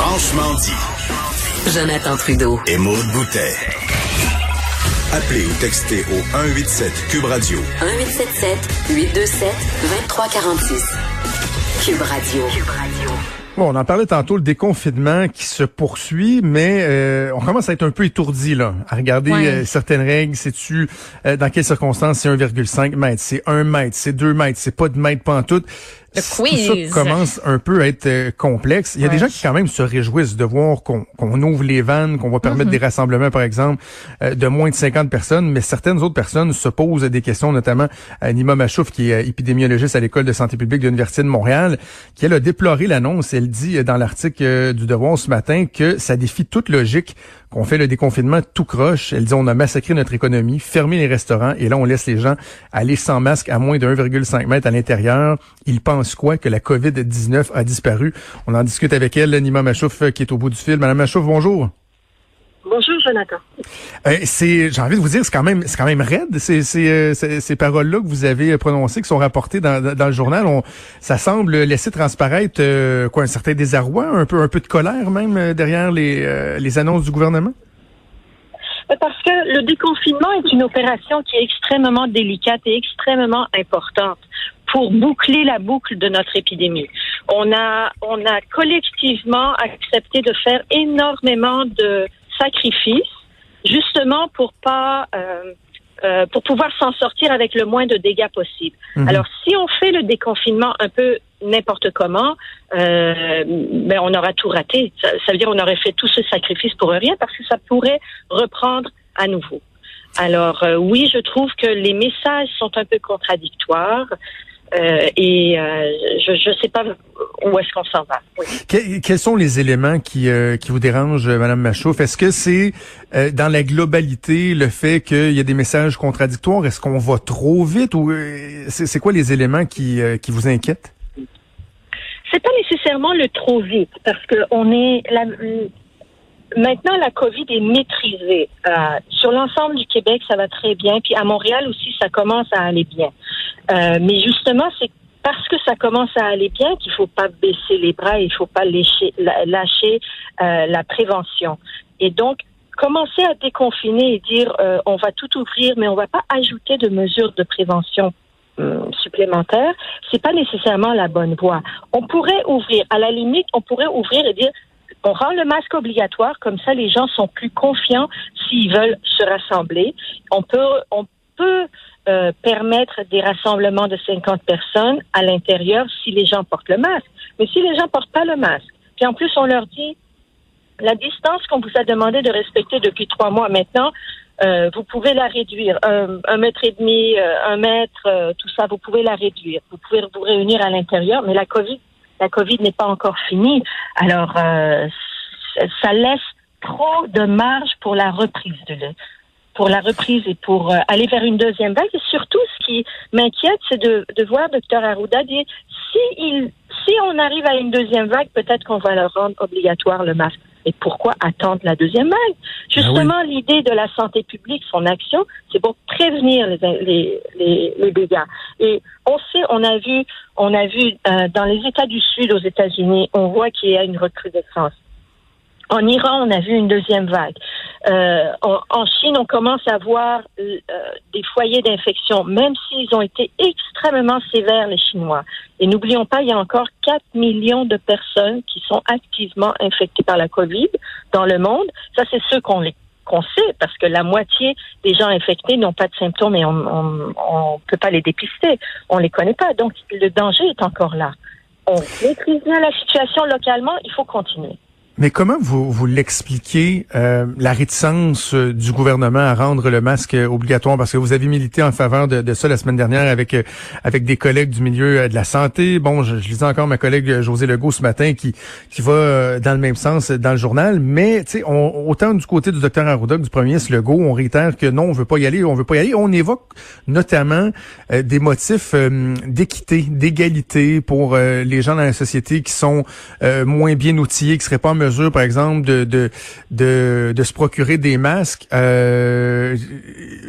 Franchement dit. Jonathan Trudeau. Et Maude Boutet. Appelez ou textez au 187 Cube Radio. 1877 827 2346. Cube Radio. Cube Radio. Bon, on en parlait tantôt, le déconfinement qui se poursuit, mais euh, on commence à être un peu étourdi là, à regarder euh, certaines règles. Sais-tu euh, dans quelles circonstances c'est 1,5 mètres, c'est 1 mètre, c'est 2 mètres, c'est pas de mètre pantoute? Le Tout quiz. ça commence un peu à être euh, complexe. Il y a des gens qui quand même se réjouissent de voir qu'on qu'on ouvre les vannes, qu'on va permettre des rassemblements, par exemple, euh, de moins de 50 personnes, mais certaines autres personnes se posent des questions, notamment euh, Nima Machouf, qui est euh, épidémiologiste à l'École de santé publique de l'Université de Montréal, qui elle a déploré l'annonce. Elle dit dans l'article du Devoir ce matin que ça défie toute logique qu'on fait le déconfinement tout croche. Elle dit on a massacré notre économie, fermé les restaurants et là on laisse les gens aller sans masque à moins de 1,5 mètre à l'intérieur. Ils pensent quoi que la COVID-19 a disparu? On en discute avec elle, Nima Machouf euh, qui est au bout du fil. Madame Machouf, bonjour. Bonjour, Jonathan. Euh, c'est, j'ai envie de vous dire, c'est quand même, c'est quand même raide ces, ces, euh, ces, ces paroles-là que vous avez prononcées, qui sont rapportées dans, dans, le journal. On, ça semble laisser transparaître euh, quoi, un certain désarroi, un peu, un peu de colère même derrière les, euh, les annonces du gouvernement? Parce que le déconfinement est une opération qui est extrêmement délicate et extrêmement importante pour boucler la boucle de notre épidémie. On a, on a collectivement accepté de faire énormément de sacrifices, justement pour pas, euh, euh, pour pouvoir s'en sortir avec le moins de dégâts possible. Mhm. Alors, si on fait le déconfinement un peu n'importe comment, euh, ben on aura tout raté. Ça, ça veut dire on aurait fait tout ce sacrifice pour rien parce que ça pourrait reprendre à nouveau. Alors euh, oui, je trouve que les messages sont un peu contradictoires euh, et euh, je ne sais pas où est-ce qu'on s'en va. Oui. Que- quels sont les éléments qui, euh, qui vous dérangent, Madame Machouf? Est-ce que c'est dans la globalité le fait qu'il y a des messages contradictoires? Est-ce qu'on va trop vite ou c'est, quoi les éléments qui, qui vous inquiètent? C'est pas nécessairement le trop vite parce que on est la, maintenant la Covid est maîtrisée Euh, sur l'ensemble du Québec, ça va très bien. Puis à Montréal aussi, ça commence à aller bien. Euh, mais justement, c'est parce que ça commence à aller bien qu'il faut pas baisser les bras, il faut pas lâcher, la- lâcher euh, la prévention. Et donc commencer à déconfiner et dire euh, on va tout ouvrir, mais on va pas ajouter de mesures de prévention hum, supplémentaires, c'est pas nécessairement la bonne voie. On pourrait ouvrir, à la limite, on pourrait ouvrir et dire on rend le masque obligatoire, comme ça les gens sont plus confiants s'ils veulent se rassembler. On peut, on peut euh, permettre des rassemblements de 50 personnes à l'intérieur si les gens portent le masque. Mais si les gens portent pas le masque, puis en plus on leur dit la distance qu'on vous a demandé de respecter depuis trois mois maintenant, euh, vous pouvez la réduire. Un, mètre et demi, euh, un mètre, tout ça, vous pouvez la réduire. Vous pouvez vous réunir à l'intérieur, mais la COVID, la COVID n'est pas encore finie. Alors, ça- laisse trop de marge pour la reprise de pour la reprise et pour euh, aller vers une deuxième vague. Et surtout, ce qui m'inquiète, c'est de, de voir Dr Arruda dire si il, si on arrive à une deuxième vague, peut-être qu'on va leur rendre obligatoire le masque. Et pourquoi attendre la deuxième vague? Justement, l'idée de la santé publique, son action, c'est pour prévenir les, les, les, les dégâts. Et on sait, on a vu, on a vu euh, dans les États du Sud, aux États-Unis, on voit qu'il y a une recrudescence. En Iran, on a vu une deuxième vague. Euh, en, en Chine, on commence à voir euh, des foyers d'infection, même s'ils ont été extrêmement sévères, les Chinois. Et n'oublions pas, il y a encore 4 millions de personnes qui sont activement infectées par la COVID dans le monde. Ça, c'est ceux qu'on les qu'on sait, parce que la moitié des gens infectés n'ont pas de symptômes et on ne peut pas les dépister. On les connaît pas. Donc, le danger est encore là. On maîtrise bien la situation localement, il faut continuer. Mais comment vous, vous l'expliquez, euh, la réticence euh, du gouvernement à rendre le masque euh, obligatoire? Parce que vous avez milité en faveur de, de ça la semaine dernière avec euh, avec des collègues du milieu de la santé. Bon, je, je lisais encore ma collègue José Legault ce matin qui qui va dans le même sens dans le journal. Mais on- autant du côté du docteur Arruda que du premier ministre Legault, on réitère que non, on veut pas y aller, on veut pas y aller. On évoque notamment euh, des motifs euh, d'équité, d'égalité pour les gens dans la société qui sont moins bien outillés, qui seraient pas par exemple, de de de, se procurer des masques. Euh,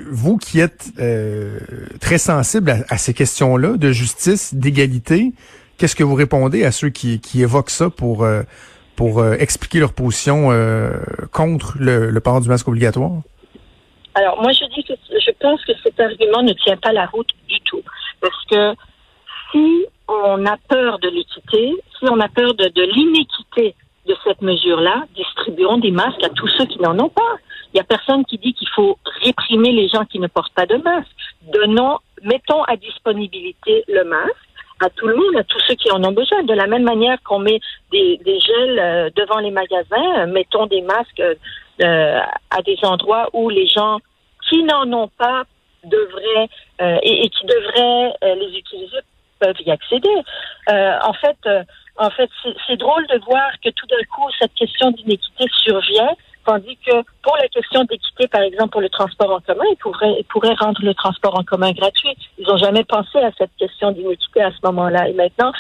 vous qui êtes euh, très sensible à, ces questions-là de justice, d'égalité, qu'est-ce que vous répondez à ceux qui, qui évoquent ça pour euh, expliquer leur position contre le, le port du masque obligatoire? Alors, moi, je dis que je pense que cet argument ne tient pas la route du tout. Parce que si on a peur de l'équité, si on a peur de, de l'inéquité cette mesure-là, distribuons des masques à tous ceux qui n'en ont pas. Il n'y a personne qui dit qu'il faut réprimer les gens qui ne portent pas de masque. Donnons, mettons à disponibilité le masque à tout le monde, à tous ceux qui en ont besoin. De la même manière qu'on met des, gels euh, devant les magasins, mettons des masques euh, à des endroits où les gens qui n'en ont pas devraient euh, et, qui devraient euh, les utiliser peuvent y accéder. Euh, en fait, en fait, c'est drôle de voir que tout d'un coup cette question d'inéquité survient, tandis que pour la question d'équité, par exemple pour le transport en commun, ils pourraient, rendre le transport en commun gratuit. Ils n'ont jamais pensé à cette question d'inéquité à ce moment-là. Et maintenant,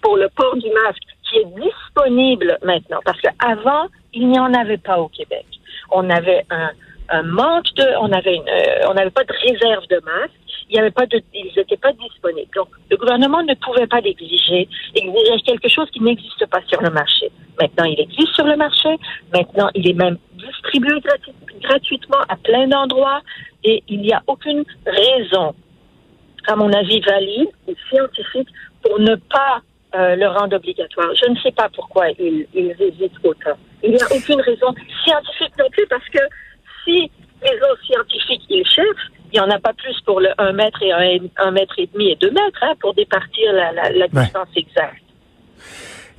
pour le port du masque, qui est disponible maintenant, parce qu'avant, il n'y en avait pas au Québec. On avait un, manque de, on avait euh, on n'avait pas de réserve de masques, il y avait pas de, ils n'étaient pas disponibles. Donc, le gouvernement ne pouvait pas l'exiger, exiger quelque chose qui n'existe pas sur le marché. Maintenant, il existe sur le marché. Maintenant, il est même distribué gratuitement à plein d'endroits et il n'y a aucune raison, à mon avis, valide ou scientifique pour ne pas euh, le rendre obligatoire. Je ne sais pas pourquoi ils, ils hésitent autant. Il n'y a aucune raison scientifique non plus parce que si les autres scientifiques, ils cherchent, il n'y en a pas plus pour le 1 mètre et 1, mètre et demi et 2 mètres hein, pour départir la, la, distance exacte.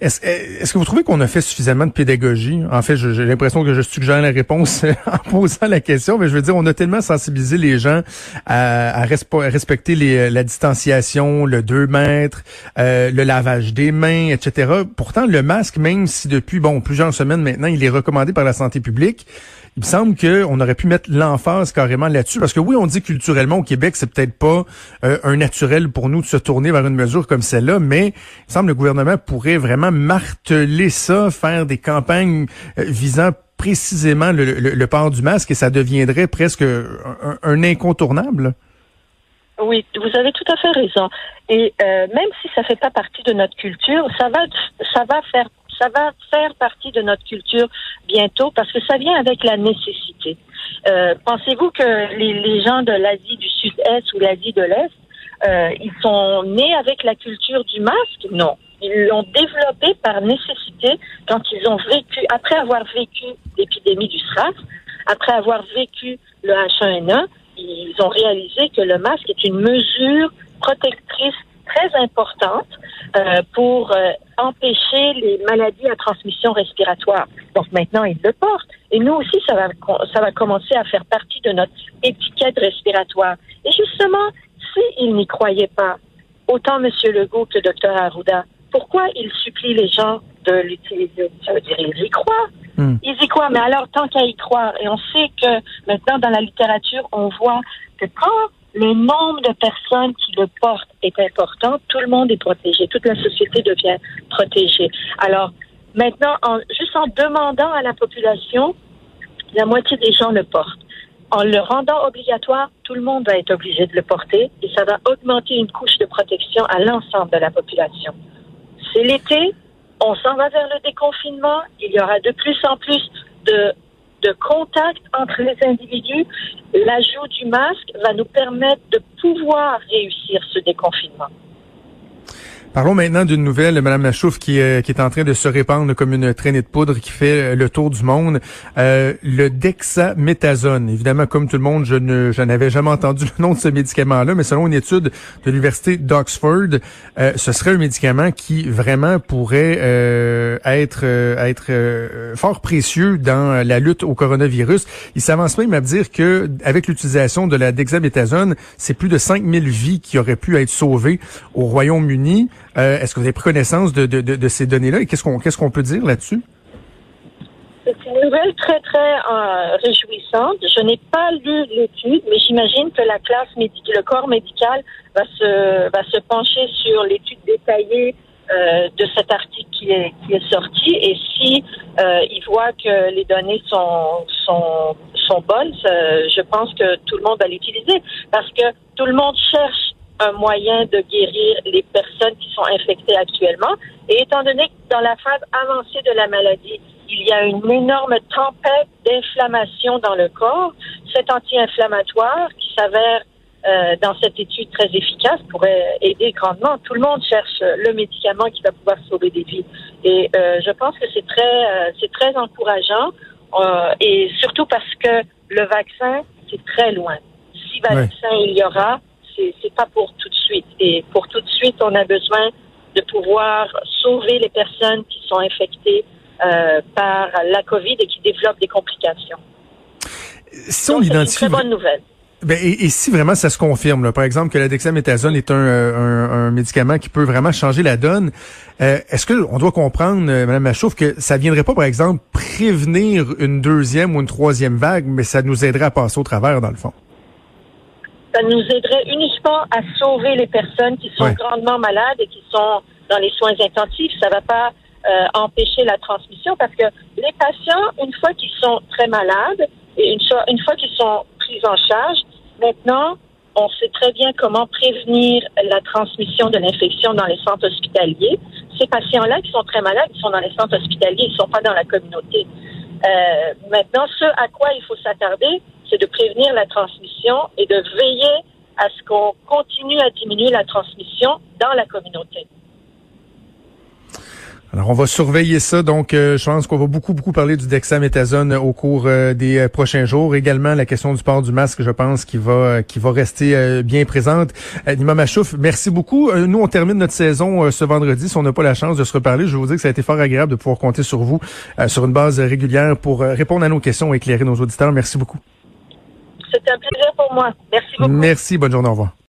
Est-ce que vous trouvez qu'on a fait suffisamment de pédagogie? En fait, j'ai l'impression que je suggère la réponse en posant la question, mais je veux dire, on a tellement sensibilisé les gens à, respecter la distanciation, le 2 mètres, euh, le lavage des mains, etc. Pourtant, le masque, même si depuis bon plusieurs semaines maintenant, il est recommandé par la santé publique, il me semble qu'on aurait pu mettre l'emphase carrément là-dessus. Parce que oui, on dit culturellement au Québec, c'est peut-être pas euh, un naturel pour nous de se tourner vers une mesure comme celle-là, mais il me semble que le gouvernement pourrait vraiment marteler ça, faire des campagnes euh, visant précisément le, port du masque et ça deviendrait presque un, incontournable. Oui, vous avez tout à fait raison. Et euh, même si ça fait pas partie de notre culture, ça va, ça va faire ça va faire partie de notre culture bientôt parce que ça vient avec la nécessité. Euh, pensez-vous que les, gens de l'Asie du Sud-Est ou l'Asie de l'Est, euh, ils sont nés avec la culture du masque? Non. Ils l'ont développé par nécessité quand ils ont vécu, après avoir vécu l'épidémie du SRAS, après avoir vécu le H1N1, ils ont réalisé que le masque est une mesure protectrice très importante euh, pour euh, empêcher les maladies à transmission respiratoire. Donc maintenant, ils le portent. Et nous aussi, ça va, ça va commencer à faire partie de notre étiquette respiratoire. Et justement, s'ils n'y croyaient pas, autant M. Legault que Dr Arruda, pourquoi ils supplient les gens de l'utiliser? Ça veut dire qu'ils y croient. Hmm. Ils y croient, mais alors tant qu'à y croire, et on sait que maintenant dans la littérature, on voit que quand le nombre de personnes qui le portent est important. Tout le monde est protégé. Toute la société devient protégée. Alors, maintenant, en, juste en demandant à la population, la moitié des gens le portent. En le rendant obligatoire, tout le monde va être obligé de le porter et ça va augmenter une couche de protection à l'ensemble de la population. C'est l'été, on s'en va vers le déconfinement, il y aura de plus en plus de de contact entre les individus, l'ajout du masque va nous permettre de pouvoir réussir ce déconfinement. Parlons maintenant d'une nouvelle, Madame Lachouf, qui, euh, qui est en train de se répandre comme une traînée de poudre qui fait euh, le tour du monde. Euh, le dexaméthasone. Évidemment, comme tout le monde, je ne je n'avais jamais entendu le nom de ce médicament-là, mais selon une étude de l'université d'Oxford, euh, ce serait un médicament qui vraiment pourrait être être fort précieux dans la lutte au coronavirus. Il s'avance même à dire que avec l'utilisation de la dexaméthasone, c'est plus de 5000 vies qui auraient pu être sauvées au Royaume-Uni. Euh, est-ce que vous avez pris connaissance de, de, de, ces données-là et qu'est-ce qu'on qu'est-ce peut dire là-dessus? C'est une nouvelle très, très euh, réjouissante. Je n'ai pas lu l'étude, mais j'imagine que la classe le corps médical va se, va se pencher sur l'étude détaillée euh, de cet article qui est, qui est sorti. Et si euh, il voit que les données sont, sont, sont bonnes, je pense que tout le monde va l'utiliser parce que tout le monde cherche un moyen de guérir les personnes qui sont infectées actuellement. Et étant donné que dans la phase avancée de la maladie, il y a une énorme tempête d'inflammation dans le corps, cet anti-inflammatoire qui s'avère euh, dans cette étude très efficace pourrait aider grandement. Tout le monde cherche le médicament qui va pouvoir sauver des vies. Et euh, je pense que c'est très, euh, c'est très encourageant. et surtout parce que le vaccin, c'est très loin. Si vaccin il y aura, c'est pas pour tout de suite. Et pour tout de suite, on a besoin de pouvoir sauver les personnes qui sont infectées par la COVID et qui développent des complications. Si on identifie... C'est une très bonne nouvelle. Ben, et, si vraiment ça se confirme, là, par exemple que la dexaméthasone est un, un, un, médicament qui peut vraiment changer la donne, euh, est-ce qu'on doit comprendre, euh, Mme Machouf, que ça viendrait pas, par exemple, prévenir une deuxième ou une troisième vague, mais ça nous aiderait à passer au travers, dans le fond? Ça nous aiderait uniquement à sauver les personnes qui sont grandement malades et qui sont dans les soins intensifs. Ça va pas euh, empêcher la transmission parce que les patients, une fois qu'ils sont très malades et une, une fois qu'ils sont pris en charge, Maintenant, on sait très bien comment prévenir la transmission de l'infection dans les centres hospitaliers. Ces patients-là qui sont très malades, ils sont dans les centres hospitaliers, ils ne sont pas dans la communauté. Euh, maintenant, ce à quoi il faut s'attarder, c'est de prévenir la transmission et de veiller à ce qu'on continue à diminuer la transmission dans la communauté. Alors, on va surveiller ça. Donc, euh, je pense qu'on va beaucoup, beaucoup parler du dexaméthasone au cours euh, des euh, prochains jours. Également, la question du port du masque, je pense, qui va qui va rester bien présente. Nima Machouf, merci beaucoup. nous, on termine notre saison ce vendredi. Si on n'a pas la chance de se reparler, je vais vous dire que ça a été fort agréable de pouvoir compter sur vous sur une base régulière pour répondre à nos questions et éclairer nos auditeurs. Merci beaucoup. C'était un plaisir pour moi. Merci beaucoup. Merci. Bonne journée. Au revoir.